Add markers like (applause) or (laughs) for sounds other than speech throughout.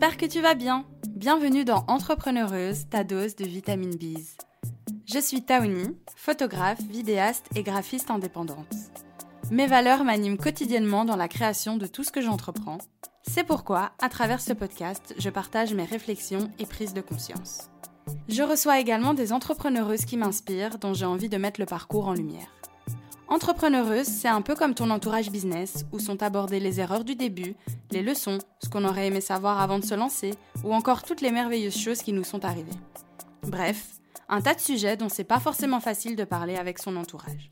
J'espère que tu vas bien. Bienvenue dans Entrepreneureuse, ta dose de vitamine B. Je suis Taoni, photographe, vidéaste et graphiste indépendante. Mes valeurs m'animent quotidiennement dans la création de tout ce que j'entreprends. C'est pourquoi, à travers ce podcast, je partage mes réflexions et prises de conscience. Je reçois également des entrepreneureuses qui m'inspirent, dont j'ai envie de mettre le parcours en lumière. Entrepreneureuse, c'est un peu comme ton entourage business, où sont abordées les erreurs du début, les leçons, ce qu'on aurait aimé savoir avant de se lancer, ou encore toutes les merveilleuses choses qui nous sont arrivées. Bref, un tas de sujets dont c'est pas forcément facile de parler avec son entourage.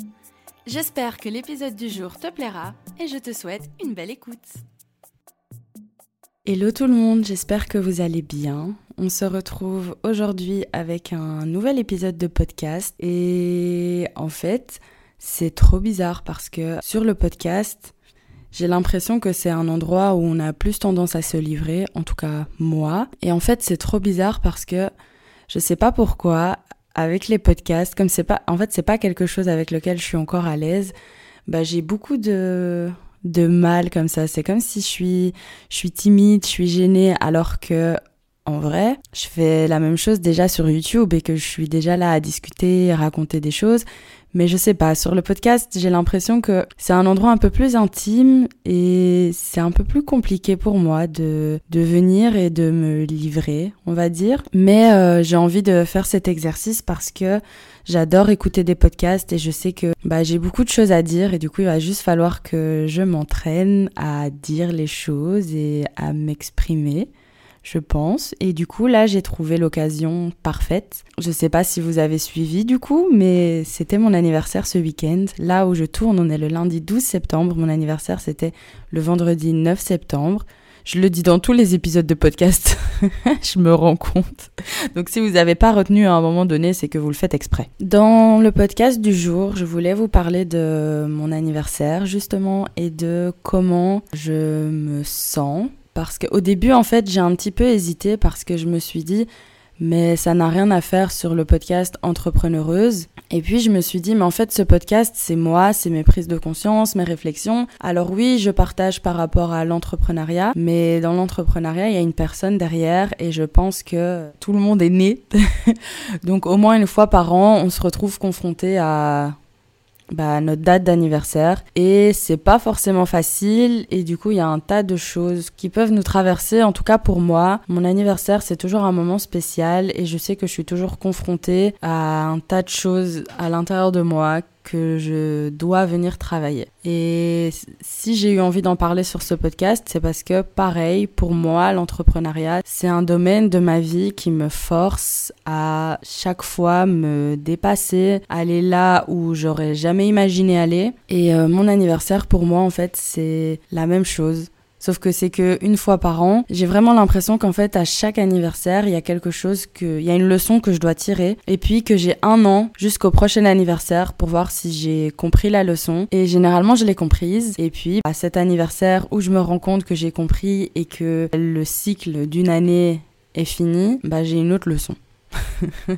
J'espère que l'épisode du jour te plaira et je te souhaite une belle écoute. Hello tout le monde, j'espère que vous allez bien. On se retrouve aujourd'hui avec un nouvel épisode de podcast et en fait, c'est trop bizarre parce que sur le podcast, j'ai l'impression que c'est un endroit où on a plus tendance à se livrer, en tout cas moi. Et en fait, c'est trop bizarre parce que je sais pas pourquoi, avec les podcasts, comme c'est pas, en fait, c'est pas quelque chose avec lequel je suis encore à l'aise, bah, j'ai beaucoup de, de mal comme ça. C'est comme si je suis, je suis timide, je suis gênée, alors que, en vrai, je fais la même chose déjà sur YouTube et que je suis déjà là à discuter, raconter des choses. Mais je sais pas, sur le podcast, j'ai l'impression que c'est un endroit un peu plus intime et c'est un peu plus compliqué pour moi de, de venir et de me livrer, on va dire. Mais euh, j'ai envie de faire cet exercice parce que j'adore écouter des podcasts et je sais que bah, j'ai beaucoup de choses à dire et du coup il va juste falloir que je m'entraîne à dire les choses et à m'exprimer je pense. Et du coup, là, j'ai trouvé l'occasion parfaite. Je sais pas si vous avez suivi du coup, mais c'était mon anniversaire ce week-end. Là où je tourne, on est le lundi 12 septembre. Mon anniversaire, c'était le vendredi 9 septembre. Je le dis dans tous les épisodes de podcast. (laughs) je me rends compte. Donc si vous n'avez pas retenu à un moment donné, c'est que vous le faites exprès. Dans le podcast du jour, je voulais vous parler de mon anniversaire justement et de comment je me sens parce qu'au début, en fait, j'ai un petit peu hésité parce que je me suis dit, mais ça n'a rien à faire sur le podcast Entrepreneureuse. Et puis je me suis dit, mais en fait ce podcast, c'est moi, c'est mes prises de conscience, mes réflexions. Alors oui, je partage par rapport à l'entrepreneuriat, mais dans l'entrepreneuriat, il y a une personne derrière et je pense que tout le monde est né. (laughs) Donc au moins une fois par an, on se retrouve confronté à bah, notre date d'anniversaire. Et c'est pas forcément facile. Et du coup il y a un tas de choses qui peuvent nous traverser. En tout cas pour moi mon anniversaire c'est toujours un moment spécial. Et je sais que je suis toujours confrontée à un tas de choses à l'intérieur de moi que je dois venir travailler. Et si j'ai eu envie d'en parler sur ce podcast, c'est parce que pareil, pour moi, l'entrepreneuriat, c'est un domaine de ma vie qui me force à chaque fois me dépasser, aller là où j'aurais jamais imaginé aller. Et euh, mon anniversaire, pour moi, en fait, c'est la même chose. Sauf que c'est que une fois par an, j'ai vraiment l'impression qu'en fait à chaque anniversaire, il y a quelque chose que il y a une leçon que je dois tirer et puis que j'ai un an jusqu'au prochain anniversaire pour voir si j'ai compris la leçon et généralement je l'ai comprise et puis à cet anniversaire où je me rends compte que j'ai compris et que le cycle d'une année est fini, bah j'ai une autre leçon.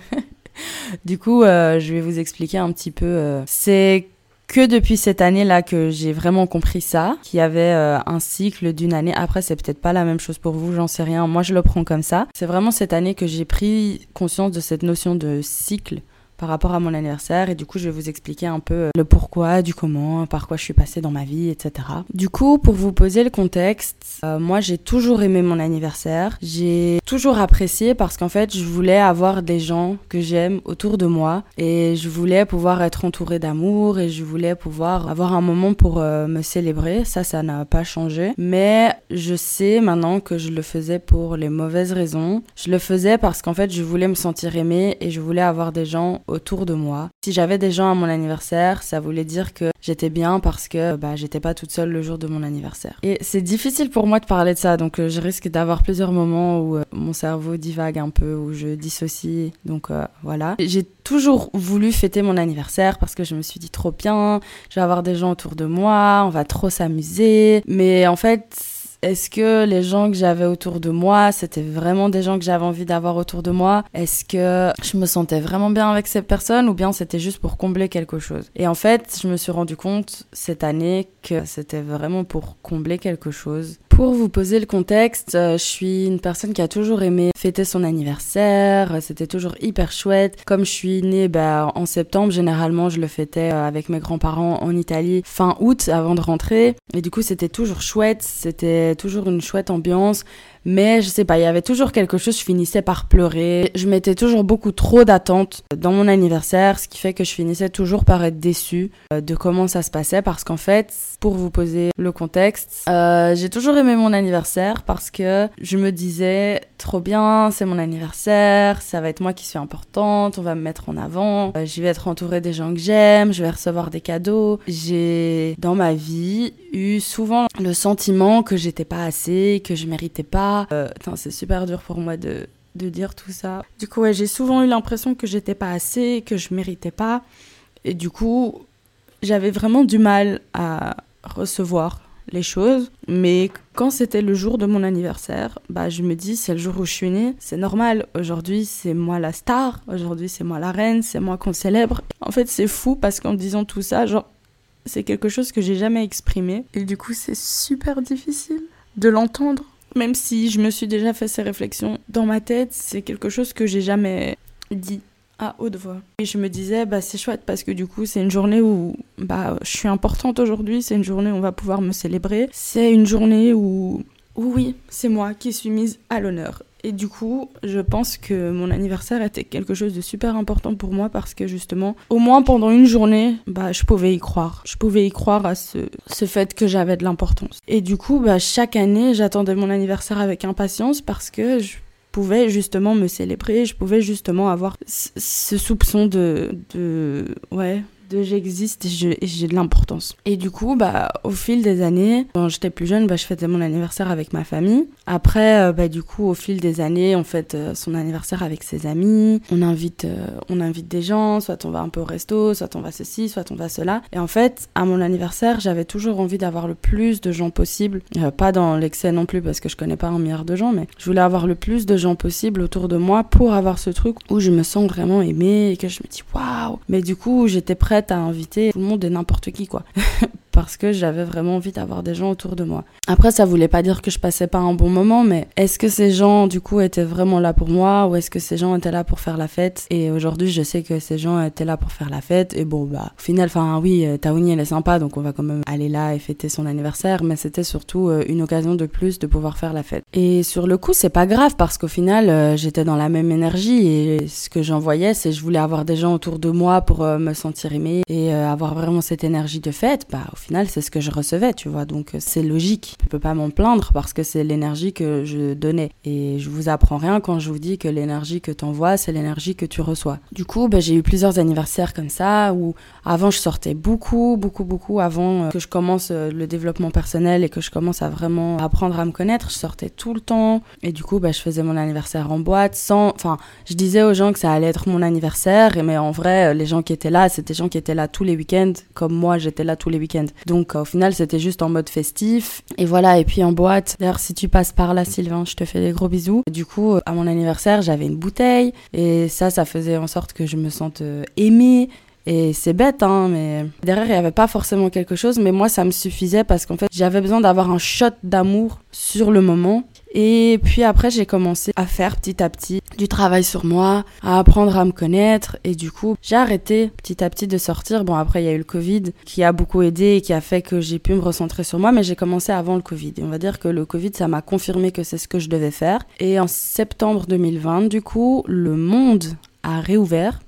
(laughs) du coup, euh, je vais vous expliquer un petit peu. Euh, c'est que depuis cette année-là que j'ai vraiment compris ça, qu'il y avait euh, un cycle d'une année. Après, c'est peut-être pas la même chose pour vous, j'en sais rien. Moi, je le prends comme ça. C'est vraiment cette année que j'ai pris conscience de cette notion de cycle par rapport à mon anniversaire et du coup je vais vous expliquer un peu euh, le pourquoi, du comment, par quoi je suis passée dans ma vie, etc. Du coup pour vous poser le contexte, euh, moi j'ai toujours aimé mon anniversaire, j'ai toujours apprécié parce qu'en fait je voulais avoir des gens que j'aime autour de moi et je voulais pouvoir être entourée d'amour et je voulais pouvoir avoir un moment pour euh, me célébrer, ça ça n'a pas changé mais je sais maintenant que je le faisais pour les mauvaises raisons. Je le faisais parce qu'en fait je voulais me sentir aimée et je voulais avoir des gens autour de moi. Si j'avais des gens à mon anniversaire, ça voulait dire que j'étais bien parce que bah, j'étais pas toute seule le jour de mon anniversaire. Et c'est difficile pour moi de parler de ça, donc euh, je risque d'avoir plusieurs moments où euh, mon cerveau divague un peu, où je dissocie. Donc euh, voilà. J'ai toujours voulu fêter mon anniversaire parce que je me suis dit trop bien, je vais avoir des gens autour de moi, on va trop s'amuser. Mais en fait, est-ce que les gens que j'avais autour de moi, c'était vraiment des gens que j'avais envie d'avoir autour de moi? Est-ce que je me sentais vraiment bien avec ces personnes ou bien c'était juste pour combler quelque chose? Et en fait, je me suis rendu compte cette année que c'était vraiment pour combler quelque chose Pour vous poser le contexte, euh, je suis une personne qui a toujours aimé fêter son anniversaire. C'était toujours hyper chouette. Comme je suis née bah, en septembre, généralement je le fêtais euh, avec mes grands-parents en Italie fin août avant de rentrer. Et du coup, c'était toujours chouette. C'était toujours une chouette ambiance. Mais je sais pas, il y avait toujours quelque chose, je finissais par pleurer. Je mettais toujours beaucoup trop d'attentes dans mon anniversaire, ce qui fait que je finissais toujours par être déçue euh, de comment ça se passait. Parce qu'en fait, pour vous poser le contexte, euh, j'ai toujours aimé mon anniversaire parce que je me disais, trop bien, c'est mon anniversaire, ça va être moi qui suis importante, on va me mettre en avant, euh, je vais être entourée des gens que j'aime, je vais recevoir des cadeaux. J'ai, dans ma vie, eu souvent le sentiment que j'étais pas assez, que je méritais pas euh, c'est super dur pour moi de, de dire tout ça. Du coup, j'ai souvent eu l'impression que j'étais pas assez, que je méritais pas. Et du coup, j'avais vraiment du mal à recevoir les choses. Mais quand c'était le jour de mon anniversaire, bah, je me dis, c'est le jour où je suis née, c'est normal. Aujourd'hui, c'est moi la star. Aujourd'hui, c'est moi la reine. C'est moi qu'on célèbre. En fait, c'est fou parce qu'en disant tout ça, c'est quelque chose que j'ai jamais exprimé. Et du coup, c'est super difficile de l'entendre même si je me suis déjà fait ces réflexions dans ma tête, c'est quelque chose que j'ai jamais dit à haute voix. Et je me disais, bah, c'est chouette parce que du coup, c'est une journée où bah, je suis importante aujourd'hui, c'est une journée où on va pouvoir me célébrer, c'est une journée où, où oui, c'est moi qui suis mise à l'honneur. Et du coup, je pense que mon anniversaire était quelque chose de super important pour moi parce que justement, au moins pendant une journée, bah, je pouvais y croire. Je pouvais y croire à ce, ce fait que j'avais de l'importance. Et du coup, bah, chaque année, j'attendais mon anniversaire avec impatience parce que je pouvais justement me célébrer, je pouvais justement avoir ce soupçon de, de, ouais, de j'existe et j'ai de l'importance. Et du coup, bah, au fil des années, quand j'étais plus jeune, bah, je fêtais mon anniversaire avec ma famille. Après, euh, bah, du coup, au fil des années, on fête euh, son anniversaire avec ses amis. On invite, euh, on invite des gens, soit on va un peu au resto, soit on va ceci, soit on va cela. Et en fait, à mon anniversaire, j'avais toujours envie d'avoir le plus de gens possible. pas dans l'excès non plus, parce que je connais pas un milliard de gens, mais je voulais avoir le plus de gens possible autour de moi pour avoir ce truc où je me sens vraiment aimée et que je me dis waouh. Mais du coup, j'étais prête à inviter tout le monde et n'importe qui, quoi. (laughs) parce que j'avais vraiment envie d'avoir des gens autour de moi. Après, ça voulait pas dire que je passais pas un bon moment, mais est-ce que ces gens, du coup, étaient vraiment là pour moi ou est-ce que ces gens étaient là pour faire la fête? Et aujourd'hui, je sais que ces gens étaient là pour faire la fête. Et bon, bah, au final, enfin, oui, euh, Taouni, elle est sympa, donc on va quand même aller là et fêter son anniversaire, mais c'était surtout euh, une occasion de plus de pouvoir faire la fête. Et sur le coup, c'est pas grave parce qu'au final, euh, j'étais dans la même énergie et ce que j'envoyais, c'est je voulais avoir des gens autour de moi pour me sentir aimée et avoir vraiment cette énergie de fête. Bah, au final, c'est ce que je recevais, tu vois. Donc, c'est logique. Je peux pas m'en plaindre parce que c'est l'énergie que je donnais. Et je vous apprends rien quand je vous dis que l'énergie que t'envoies, c'est l'énergie que tu reçois. Du coup, bah, j'ai eu plusieurs anniversaires comme ça où avant, je sortais beaucoup, beaucoup, beaucoup. Avant euh, que je commence euh, le développement personnel et que je commence à vraiment apprendre à me connaître, je sortais tout le temps. Et du coup, bah, je faisais mon anniversaire en boîte sans. Enfin, je disais aux gens que ça allait être mon anniversaire. Mais en vrai, les gens qui étaient là, c'était des gens qui étaient là tous les week-ends, comme moi, j'étais là tous les week-ends. Donc au final, c'était juste en mode festif. Et voilà, et puis en boîte. D'ailleurs, si tu passes par là, Sylvain, je te fais des gros bisous. Du coup, à mon anniversaire, j'avais une bouteille. Et ça, ça faisait en sorte que je me sente euh, aimée. Et c'est bête, hein, mais derrière, il n'y avait pas forcément quelque chose, mais moi, ça me suffisait parce qu'en fait, j'avais besoin d'avoir un shot d'amour sur le moment. Et puis après, j'ai commencé à faire petit à petit du travail sur moi, à apprendre à me connaître. Et du coup, j'ai arrêté petit à petit de sortir. Bon, après, il y a eu le Covid qui a beaucoup aidé et qui a fait que j'ai pu me recentrer sur moi, mais j'ai commencé avant le Covid. Et on va dire que le Covid, ça m'a confirmé que c'est ce que je devais faire. Et en septembre 2020, du coup, le monde a réouvert.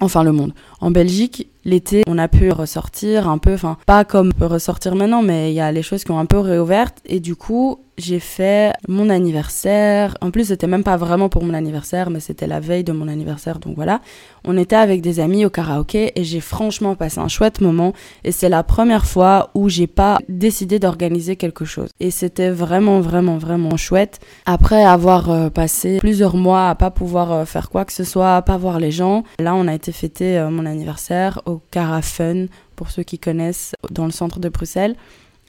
Enfin, le monde. En Belgique, l'été, on a pu ressortir un peu, enfin, pas comme on peut ressortir maintenant, mais il y a les choses qui ont un peu réouvertes. Et du coup, j'ai fait mon anniversaire. En plus, c'était même pas vraiment pour mon anniversaire, mais c'était la veille de mon anniversaire. Donc voilà, on était avec des amis au karaoké et j'ai franchement passé un chouette moment. Et c'est la première fois où j'ai pas décidé d'organiser quelque chose. Et c'était vraiment, vraiment, vraiment chouette. Après avoir euh, passé plusieurs mois à pas pouvoir euh, faire quoi que ce soit, à pas voir les gens, là, on a été fêter euh, mon anniversaire au Carafun, pour ceux qui connaissent, dans le centre de Bruxelles.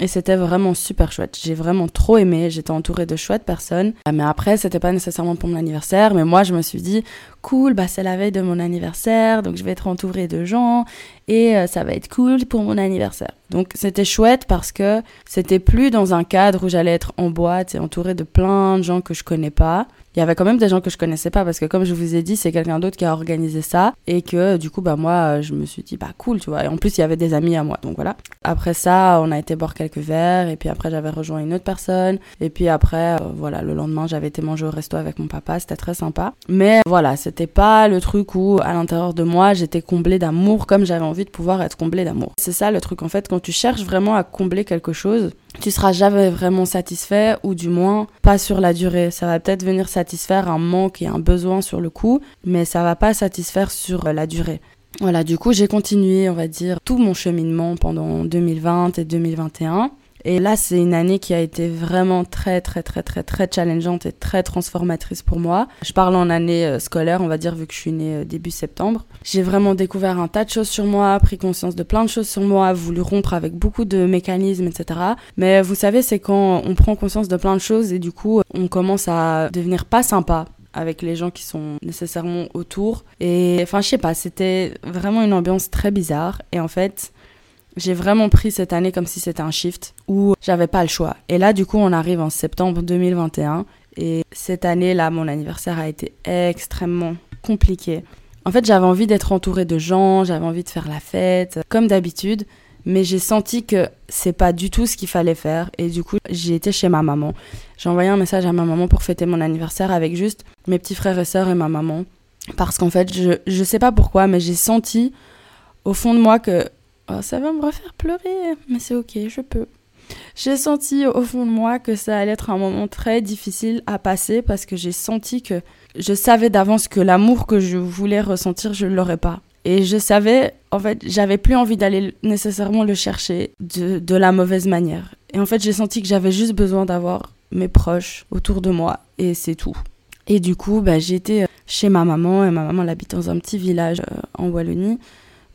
Et c'était vraiment super chouette. J'ai vraiment trop aimé. J'étais entourée de chouettes personnes. Ah, mais après, c'était pas nécessairement pour mon anniversaire. Mais moi, je me suis dit, cool, bah, c'est la veille de mon anniversaire. Donc, je vais être entourée de gens. Et euh, ça va être cool pour mon anniversaire. Donc c'était chouette parce que c'était plus dans un cadre où j'allais être en boîte et entourée de plein de gens que je connais pas il y avait quand même des gens que je connaissais pas parce que comme je vous ai dit, c'est quelqu'un d'autre qui a organisé ça et que du coup bah moi je me suis dit bah cool, tu vois. Et en plus il y avait des amis à moi. Donc voilà. Après ça, on a été boire quelques verres et puis après j'avais rejoint une autre personne et puis après euh, voilà, le lendemain, j'avais été manger au resto avec mon papa, c'était très sympa. Mais voilà, c'était pas le truc où à l'intérieur de moi, j'étais comblée d'amour comme j'avais envie de pouvoir être comblée d'amour. C'est ça le truc en fait quand tu cherches vraiment à combler quelque chose, tu seras jamais vraiment satisfait ou du moins pas sur la durée. Ça va peut-être venir satisfaire un manque et un besoin sur le coup, mais ça va pas satisfaire sur la durée. Voilà, du coup, j'ai continué, on va dire, tout mon cheminement pendant 2020 et 2021. Et là, c'est une année qui a été vraiment très, très, très, très, très challengeante et très transformatrice pour moi. Je parle en année euh, scolaire, on va dire, vu que je suis née euh, début septembre. J'ai vraiment découvert un tas de choses sur moi, pris conscience de plein de choses sur moi, voulu rompre avec beaucoup de mécanismes, etc. Mais vous savez, c'est quand on prend conscience de plein de choses et du coup, on commence à devenir pas sympa avec les gens qui sont nécessairement autour. Et enfin, je sais pas, c'était vraiment une ambiance très bizarre. Et en fait, j'ai vraiment pris cette année comme si c'était un shift où j'avais pas le choix. Et là, du coup, on arrive en septembre 2021. Et cette année-là, mon anniversaire a été extrêmement compliqué. En fait, j'avais envie d'être entourée de gens, j'avais envie de faire la fête, comme d'habitude. Mais j'ai senti que c'est pas du tout ce qu'il fallait faire. Et du coup, j'ai été chez ma maman. J'ai envoyé un message à ma maman pour fêter mon anniversaire avec juste mes petits frères et sœurs et ma maman. Parce qu'en fait, je, je sais pas pourquoi, mais j'ai senti au fond de moi que Oh, ça va me refaire pleurer, mais c'est ok, je peux. J'ai senti au fond de moi que ça allait être un moment très difficile à passer parce que j'ai senti que je savais d'avance que l'amour que je voulais ressentir, je ne l'aurais pas. Et je savais, en fait, j'avais plus envie d'aller nécessairement le chercher de, de la mauvaise manière. Et en fait, j'ai senti que j'avais juste besoin d'avoir mes proches autour de moi et c'est tout. Et du coup, bah, j'étais chez ma maman et ma maman elle habite dans un petit village euh, en Wallonie.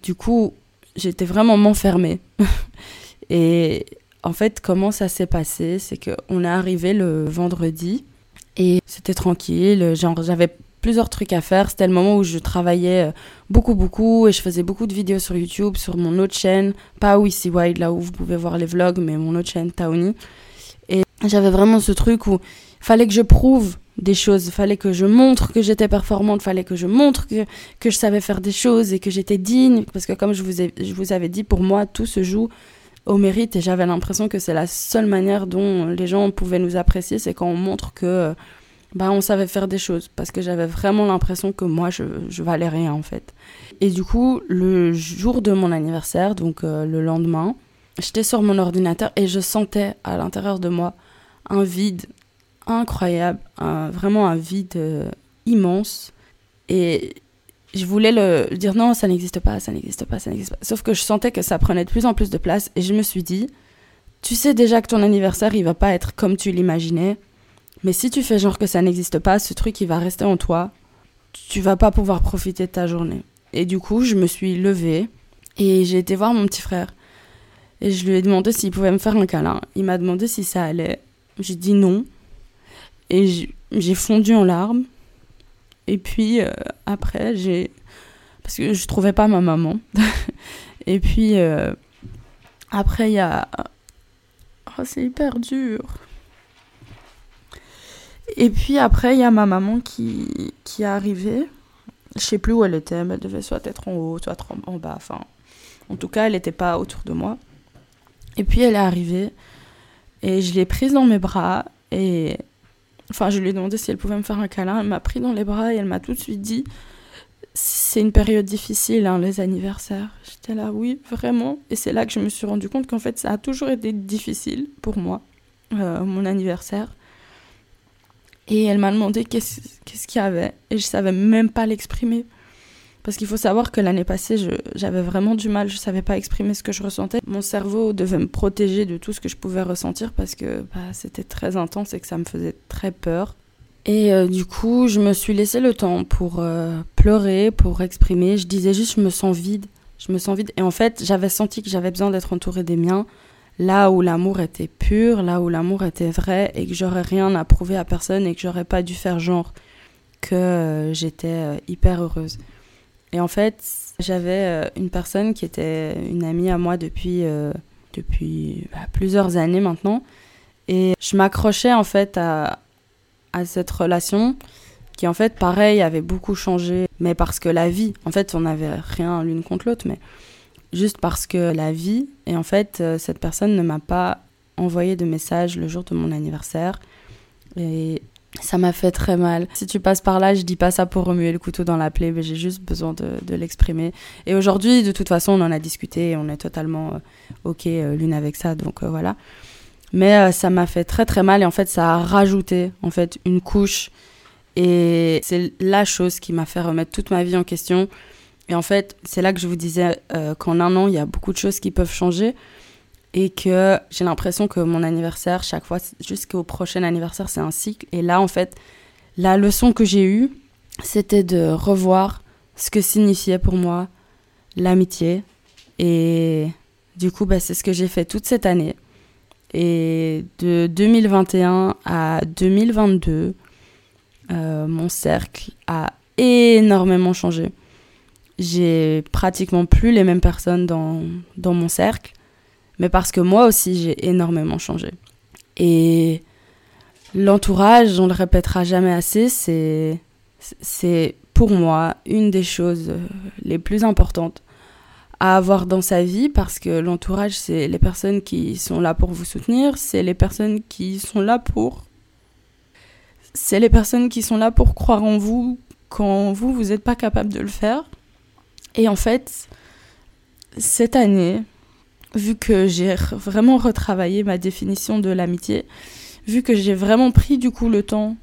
Du coup, j'étais vraiment m'enfermer. (laughs) et en fait, comment ça s'est passé C'est qu'on est arrivé le vendredi et c'était tranquille. J'avais plusieurs trucs à faire. C'était le moment où je travaillais euh, beaucoup, beaucoup et je faisais beaucoup de vidéos sur YouTube, sur mon autre chaîne. Pas Wissy Wide, là où vous pouvez voir les vlogs, mais mon autre chaîne, Taoni. Et j'avais vraiment ce truc où il fallait que je prouve des choses. Fallait que je montre que j'étais performante, il fallait que je montre que, que je savais faire des choses et que j'étais digne. Parce que comme je vous, je vous avais dit, pour moi, tout se joue au mérite et j'avais l'impression que c'est la seule manière dont les gens pouvaient nous apprécier, c'est quand on montre que bah, on savait faire des choses. Parce que j'avais vraiment l'impression que moi, je, je valais rien en fait. Et du coup, le jour de mon anniversaire, donc euh, le lendemain, j'étais sur mon ordinateur et je sentais à l'intérieur de moi un vide incroyable, vraiment un vide euh, immense. Et je voulais le dire non, ça n'existe pas, ça n'existe pas, ça n'existe pas. Sauf que je sentais que ça prenait de plus en plus de place et je me suis dit, tu sais déjà que ton anniversaire, il va pas être comme tu l'imaginais. Mais si tu fais genre que ça n'existe pas, ce truc, il va rester en toi. Tu vas pas pouvoir profiter de ta journée. Et du coup, je me suis levée et j'ai été voir mon petit frère. Et je lui ai demandé s'il pouvait me faire un câlin. Il m'a demandé si ça allait. J'ai dit non. Et j'ai fondu en larmes. Et puis euh, après, j'ai. Parce que je trouvais pas ma maman. (laughs) et puis euh, après, il y a. Oh, c'est hyper dur. Et puis après, il y a ma maman qui, qui est arrivée. Je sais plus où elle était, elle devait soit être en haut, soit en bas. Enfin, en tout cas, elle n'était pas autour de moi. Et puis elle est arrivée et je l'ai prise dans mes bras et Enfin, je lui ai demandé si elle pouvait me faire un câlin. Elle m'a pris dans les bras et elle m'a tout de suite dit C'est une période difficile, hein, les anniversaires. J'étais là, oui, vraiment. Et c'est là que je me suis rendu compte qu'en fait, ça a toujours été difficile pour moi, euh, mon anniversaire. Et elle m'a demandé qu'est-ce qu'il y avait. Et je savais même pas l'exprimer. Parce qu'il faut savoir que l'année passée, j'avais vraiment du mal, je savais pas exprimer ce que je ressentais. Mon cerveau devait me protéger de tout ce que je pouvais ressentir parce que bah, c'était très intense et que ça me faisait très peur. Et euh, du coup, je me suis laissé le temps pour euh, pleurer, pour exprimer. Je disais juste, je me sens vide. Je me sens vide. Et en fait, j'avais senti que j'avais besoin d'être entourée des miens, là où l'amour était pur, là où l'amour était vrai, et que j'aurais rien à prouver à personne et que j'aurais pas dû faire genre que euh, j'étais hyper heureuse. Et en fait, j'avais une personne qui était une amie à moi depuis, depuis bah, plusieurs années maintenant. Et je m'accrochais en fait à, à cette relation qui en fait pareil avait beaucoup changé mais parce que la vie en fait on n'avait rien l'une contre l'autre mais juste parce que la vie et en fait cette personne ne m'a pas envoyé de message le jour de mon anniversaire et ça m'a fait très mal. Si tu passes par là, je dis pas ça pour remuer le couteau dans la plaie, mais j'ai juste besoin de, l'exprimer. Et aujourd'hui, de toute façon, on en a discuté et on est totalement euh, OK euh, l'une avec ça, donc euh, voilà. Mais ça m'a fait très très mal et en fait, ça a rajouté en fait une couche. Et c'est la chose qui m'a fait remettre toute ma vie en question. Et en fait, c'est là que je vous disais qu'en un an, il y a beaucoup de choses qui peuvent changer et que j'ai l'impression que mon anniversaire, chaque fois, jusqu'au prochain anniversaire, c'est un cycle. Et là, en fait, la leçon que j'ai eue, c'était de revoir ce que signifiait pour moi l'amitié. Et du coup, bah, c'est ce que j'ai fait toute cette année. Et de 2021 à 2022, euh, mon cercle a énormément changé. J'ai pratiquement plus les mêmes personnes dans, dans mon cercle mais parce que moi aussi j'ai énormément changé. Et l'entourage, on le répétera jamais assez, c'est c'est pour moi une des choses les plus importantes à avoir dans sa vie parce que l'entourage c'est les personnes qui sont là pour vous soutenir, c'est les personnes qui sont là pour c'est les personnes qui sont là pour croire en vous quand vous vous n'êtes pas capable de le faire. Et en fait, cette année, vu que j'ai vraiment retravaillé ma définition de l'amitié, vu que j'ai vraiment pris du coup le temps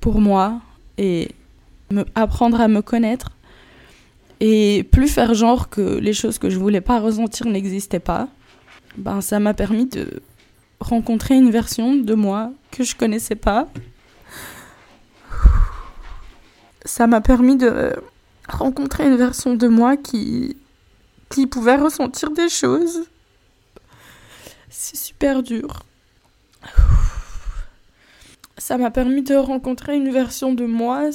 pour moi et me, apprendre à me connaître et plus faire genre que les choses que je voulais pas ressentir n'existaient pas, ben ça m'a permis de rencontrer une version de moi que je connaissais pas. Ça m'a permis de rencontrer une version de moi qui qui pouvait ressentir des choses c'est super dur. Ça m'a permis de rencontrer une version de moi,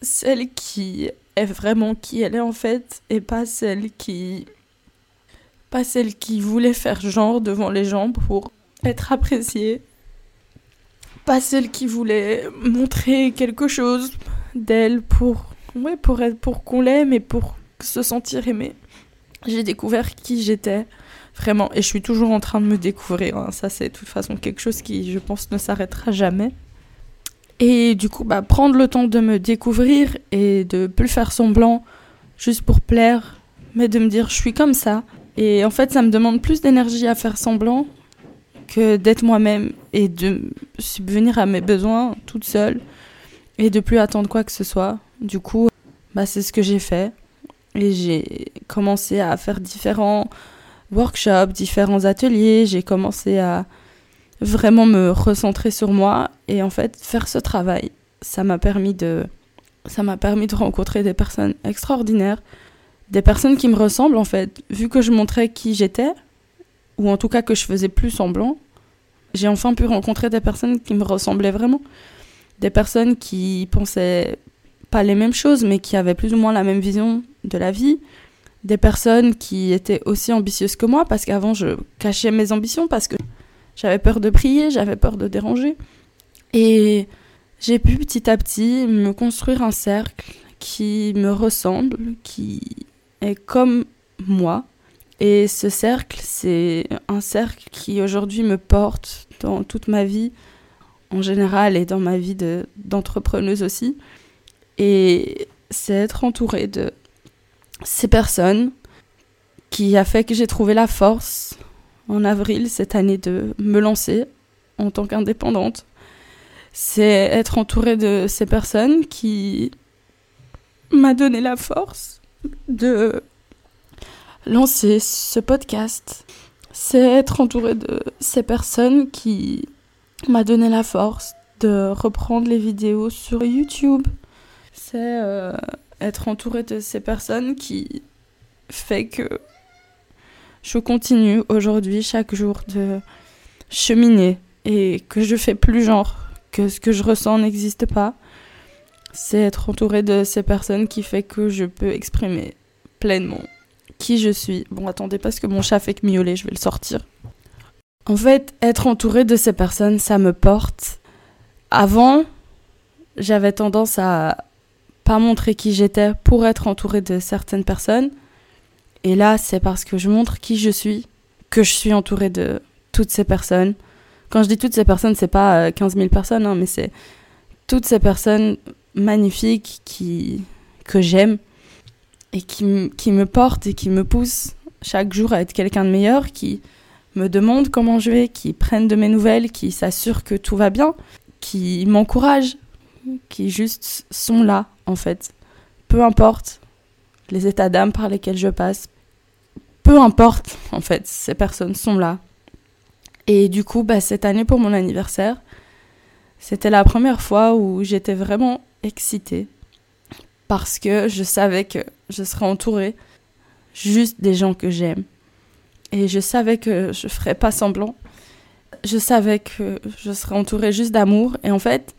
celle qui est vraiment qui elle est en fait, et pas celle qui. pas celle qui voulait faire genre devant les gens pour être appréciée. Pas celle qui voulait montrer quelque chose d'elle pour. Ouais, pour, être, pour qu'on l'aime et pour se sentir aimée. J'ai découvert qui j'étais Vraiment. Et je suis toujours en train de me découvrir. Hein. Ça, c'est de toute façon quelque chose qui, je pense, ne s'arrêtera jamais. Et du coup, bah, prendre le temps de me découvrir et de plus faire semblant juste pour plaire, mais de me dire je suis comme ça. Et en fait, ça me demande plus d'énergie à faire semblant que d'être moi-même et de subvenir à mes besoins toute seule et de plus attendre quoi que ce soit. Du coup, bah, c'est ce que j'ai fait. Et j'ai commencé à faire différents workshops, différents ateliers, j'ai commencé à vraiment me recentrer sur moi. Et en fait faire ce travail, ça m'a permis de ça m'a permis de rencontrer des personnes extraordinaires, des personnes qui me ressemblent en fait, vu que je montrais qui j'étais ou en tout cas que je faisais plus semblant. J'ai enfin pu rencontrer des personnes qui me ressemblaient vraiment, des personnes qui pensaient pas les mêmes choses mais qui avaient plus ou moins la même vision de la vie, des personnes qui étaient aussi ambitieuses que moi, parce qu'avant je cachais mes ambitions, parce que j'avais peur de prier, j'avais peur de déranger. Et j'ai pu petit à petit me construire un cercle qui me ressemble, qui est comme moi. Et ce cercle, c'est un cercle qui aujourd'hui me porte dans toute ma vie en général et dans ma vie d'entrepreneuse aussi. Et c'est être entourée de ces personnes qui a fait que j'ai trouvé la force en avril cette année de me lancer en tant qu'indépendante. C'est être entourée de ces personnes qui m'a donné la force de lancer ce podcast. C'est être entourée de ces personnes qui m'a donné la force de reprendre les vidéos sur YouTube. C'est euh, être entourée de ces personnes qui fait que je continue aujourd'hui chaque jour de cheminer et que je fais plus genre que ce que je ressens n'existe pas. C'est être entourée de ces personnes qui fait que je peux exprimer pleinement qui je suis. Bon, attendez, parce que mon chat fait que miauler, je vais le sortir. En fait, être entouré de ces personnes, ça me porte. Avant, j'avais tendance à pas montrer qui j'étais pour être entouré de certaines personnes. Et là, c'est parce que je montre qui je suis que je suis entourée de toutes ces personnes. Quand je dis toutes ces personnes, c'est pas 15 euh, 000 personnes, hein, mais c'est toutes ces personnes magnifiques qui, que j'aime et qui, qui me portent et qui me poussent chaque jour à être quelqu'un de meilleur, qui me demandent comment je vais, qui prennent de mes nouvelles, qui s'assurent que tout va bien, qui m'encouragent, qui juste sont là en fait. Peu importe les états d'âme par lesquels je passe, peu importe en fait, ces personnes sont là. Et du coup, bah, cette année pour mon anniversaire, c'était la première fois où j'étais vraiment excitée parce que je savais que je serais entourée juste des gens que j'aime. Et je savais que je ferais pas semblant. Je savais que je serais entourée juste d'amour. Et en fait,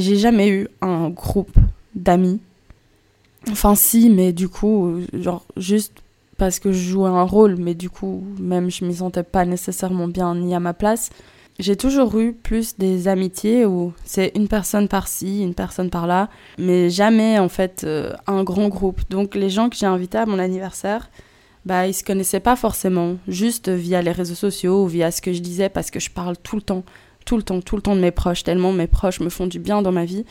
j'ai jamais eu un groupe d'amis. Enfin, si, mais du coup, genre, juste parce que je jouais un rôle, mais du coup, même je m'y sentais pas nécessairement bien ni à ma place. J'ai toujours eu plus des amitiés où c'est une personne par-ci, une personne par-là, mais jamais en fait euh, un grand groupe. Donc les gens que j'ai invités à mon anniversaire, bah ils se connaissaient pas forcément, juste via les réseaux sociaux ou via ce que je disais parce que je parle tout le temps, tout le temps, tout le temps de mes proches, tellement mes proches me font du bien dans ma vie.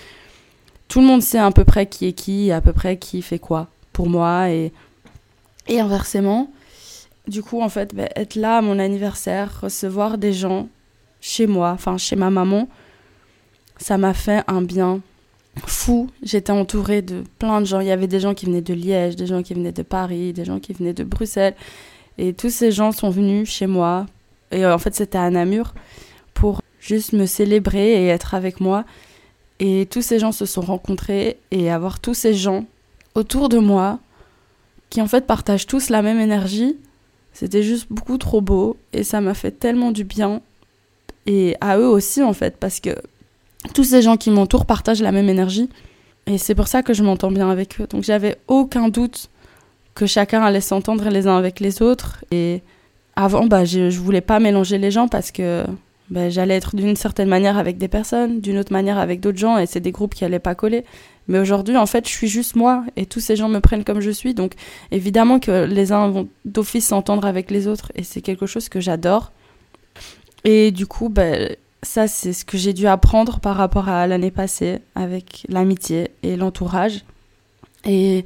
Tout le monde sait à peu près qui est qui, à peu près qui fait quoi pour moi et et inversement. Du coup, en fait, bah, être là à mon anniversaire, recevoir des gens chez moi, enfin chez ma maman, ça m'a fait un bien fou. J'étais entourée de plein de gens. Il y avait des gens qui venaient de Liège, des gens qui venaient de Paris, des gens qui venaient de Bruxelles. Et tous ces gens sont venus chez moi. Et euh, en fait, c'était à Namur pour juste me célébrer et être avec moi. Et tous ces gens se sont rencontrés et avoir tous ces gens autour de moi qui en fait partagent tous la même énergie. C'était juste beaucoup trop beau et ça m'a fait tellement du bien et à eux aussi en fait parce que tous ces gens qui m'entourent partagent la même énergie et c'est pour ça que je m'entends bien avec eux. Donc j'avais aucun doute que chacun allait s'entendre les uns avec les autres et avant bah je, je voulais pas mélanger les gens parce que bah, j'allais être d'une certaine manière avec des personnes, d'une autre manière avec d'autres gens et c'est des groupes qui allaient pas coller. Mais aujourd'hui, en fait, je suis juste moi et tous ces gens me prennent comme je suis. Donc, évidemment que les uns vont d'office s'entendre avec les autres et c'est quelque chose que j'adore. Et du coup, ben, ça, c'est ce que j'ai dû apprendre par rapport à l'année passée avec l'amitié et l'entourage. Et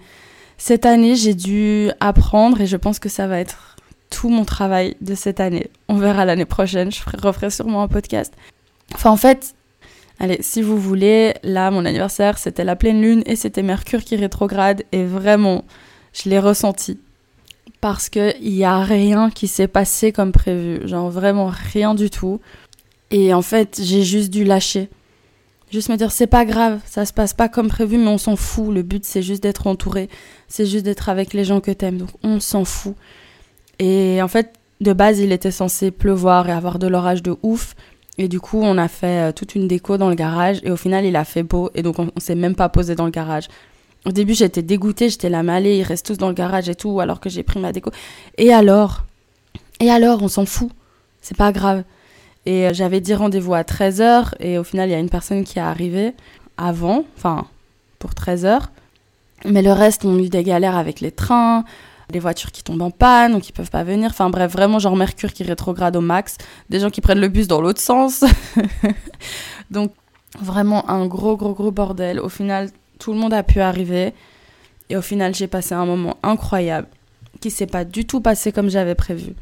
cette année, j'ai dû apprendre et je pense que ça va être tout mon travail de cette année. On verra l'année prochaine, je referai sûrement un podcast. Enfin, en fait, allez, si vous voulez, là, mon anniversaire, c'était la pleine lune et c'était Mercure qui rétrograde et vraiment, je l'ai ressenti parce qu'il n'y a rien qui s'est passé comme prévu. Genre vraiment rien du tout. Et en fait, j'ai juste dû lâcher. Juste me dire, c'est pas grave, ça se passe pas comme prévu, mais on s'en fout. Le but, c'est juste d'être entouré. C'est juste d'être avec les gens que t'aimes. Donc, on s'en fout. Et en fait, de base, il était censé pleuvoir et avoir de l'orage de ouf. Et du coup, on a fait euh, toute une déco dans le garage. Et au final, il a fait beau. Et donc, on, on s'est même pas posé dans le garage. Au début, j'étais dégoûtée, j'étais là, mais ils restent tous dans le garage et tout, alors que j'ai pris ma déco. Et alors? Et alors, on s'en fout. C'est pas grave. Et euh, j'avais dit rendez-vous à 13h, et au final, il y a une personne qui est arrivée avant, enfin, pour 13h. Mais le reste ont eu des galères avec les trains, les voitures qui tombent en panne, donc ils peuvent pas venir. Enfin bref, vraiment genre Mercure qui rétrograde au max, des gens qui prennent le bus dans l'autre sens. (laughs) donc vraiment un gros gros gros bordel. Au final, tout le monde a pu arriver. Et au final, j'ai passé un moment incroyable qui s'est pas du tout passé comme j'avais prévu.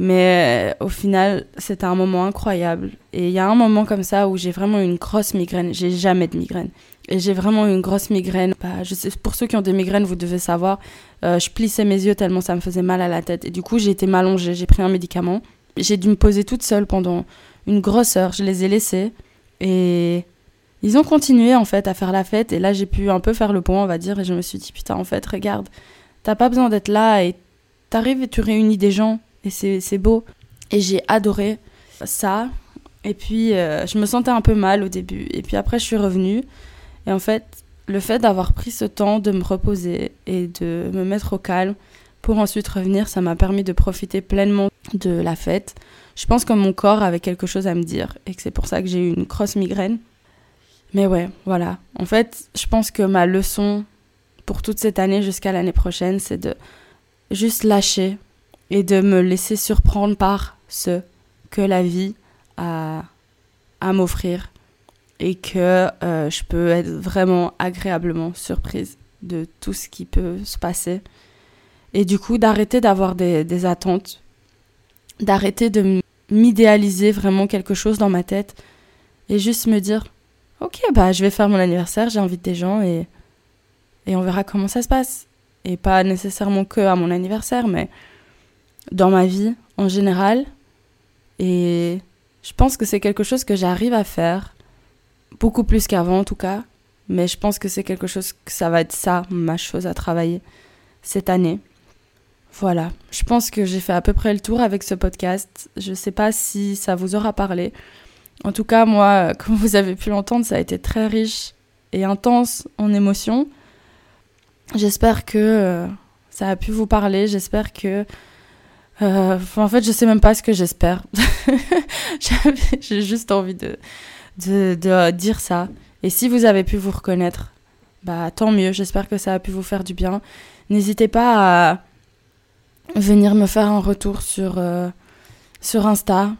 Mais euh, au final, c'était un moment incroyable. Et il y a un moment comme ça où j'ai vraiment une grosse migraine. J'ai jamais de migraine. Et j'ai vraiment une grosse migraine. Bah, je sais, pour ceux qui ont des migraines, vous devez savoir, euh, je plissais mes yeux tellement ça me faisait mal à la tête. Et du coup, j'ai été m'allonger, j'ai pris un médicament. J'ai dû me poser toute seule pendant une grosse heure. Je les ai laissés. Et ils ont continué en fait à faire la fête et là j'ai pu un peu faire le point on va dire et je me suis dit putain en fait regarde t'as pas besoin d'être là et t'arrives et tu réunis des gens et c'est beau et j'ai adoré ça et puis euh, je me sentais un peu mal au début et puis après je suis revenue et en fait le fait d'avoir pris ce temps de me reposer et de me mettre au calme pour ensuite revenir, ça m'a permis de profiter pleinement de la fête. Je pense que mon corps avait quelque chose à me dire et que c'est pour ça que j'ai eu une grosse migraine. Mais ouais, voilà. En fait, je pense que ma leçon pour toute cette année jusqu'à l'année prochaine, c'est de juste lâcher et de me laisser surprendre par ce que la vie a à m'offrir et que euh, je peux être vraiment agréablement surprise de tout ce qui peut se passer. Et du coup, d'arrêter d'avoir des, attentes, d'arrêter de m'idéaliser vraiment quelque chose dans ma tête et juste me dire, ok, bah je vais faire mon anniversaire, j'invite des gens et, et on verra comment ça se passe. Et pas nécessairement que à mon anniversaire, mais dans ma vie en général. Et je pense que c'est quelque chose que j'arrive à faire beaucoup plus qu'avant en tout cas, mais je pense que c'est quelque chose que ça va être ça, ma chose à travailler cette année. Voilà, je pense que j'ai fait à peu près le tour avec ce podcast. Je ne sais pas si ça vous aura parlé. En tout cas, moi, (laughs) comme vous avez pu l'entendre, ça a été très riche et intense en émotions. J'espère que euh, ça a pu vous parler. J'espère que euh, en fait, je sais même pas ce que j'espère. (laughs) J'ai juste envie de, dire ça. Et si vous avez pu vous reconnaître, bah tant mieux. J'espère que ça a pu vous faire du bien. N'hésitez pas à venir me faire un retour sur, euh, sur Insta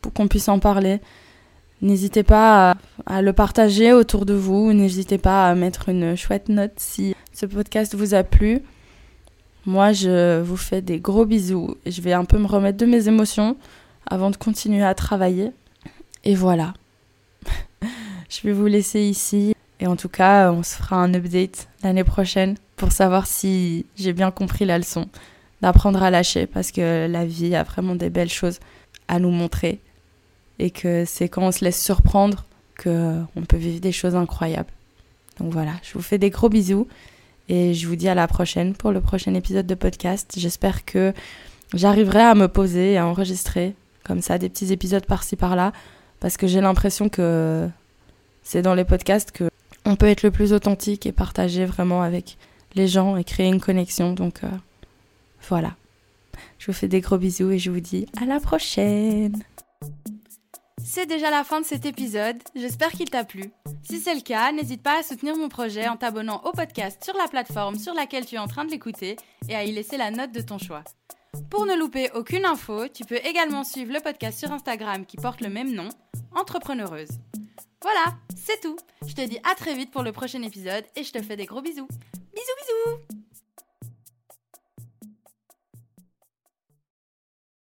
pour qu'on puisse en parler. N'hésitez pas à, à, le partager autour de vous. N'hésitez pas à mettre une chouette note si ce podcast vous a plu. Moi, je vous fais des gros bisous. Je vais un peu me remettre de mes émotions avant de continuer à travailler. Et voilà. (laughs) je vais vous laisser ici. Et en tout cas, on se fera un update l'année prochaine pour savoir si j'ai bien compris la leçon d'apprendre à lâcher parce que la vie a vraiment des belles choses à nous montrer et que c'est quand on se laisse surprendre que on peut vivre des choses incroyables. Donc voilà, je vous fais des gros bisous et je vous dis à la prochaine pour le prochain épisode de podcast. J'espère que j'arriverai à me poser et à enregistrer comme ça des petits épisodes par-ci par-là parce que j'ai l'impression que c'est dans les podcasts que on peut être le plus authentique et partager vraiment avec les gens et créer une connexion. Donc euh, voilà. Je vous fais des gros bisous et je vous dis à la prochaine. C'est déjà la fin de cet épisode, j'espère qu'il t'a plu. Si c'est le cas, n'hésite pas à soutenir mon projet en t'abonnant au podcast sur la plateforme sur laquelle tu es en train de l'écouter et à y laisser la note de ton choix. Pour ne louper aucune info, tu peux également suivre le podcast sur Instagram qui porte le même nom, Entrepreneureuse. Voilà, c'est tout. Je te dis à très vite pour le prochain épisode et je te fais des gros bisous. Bisous bisous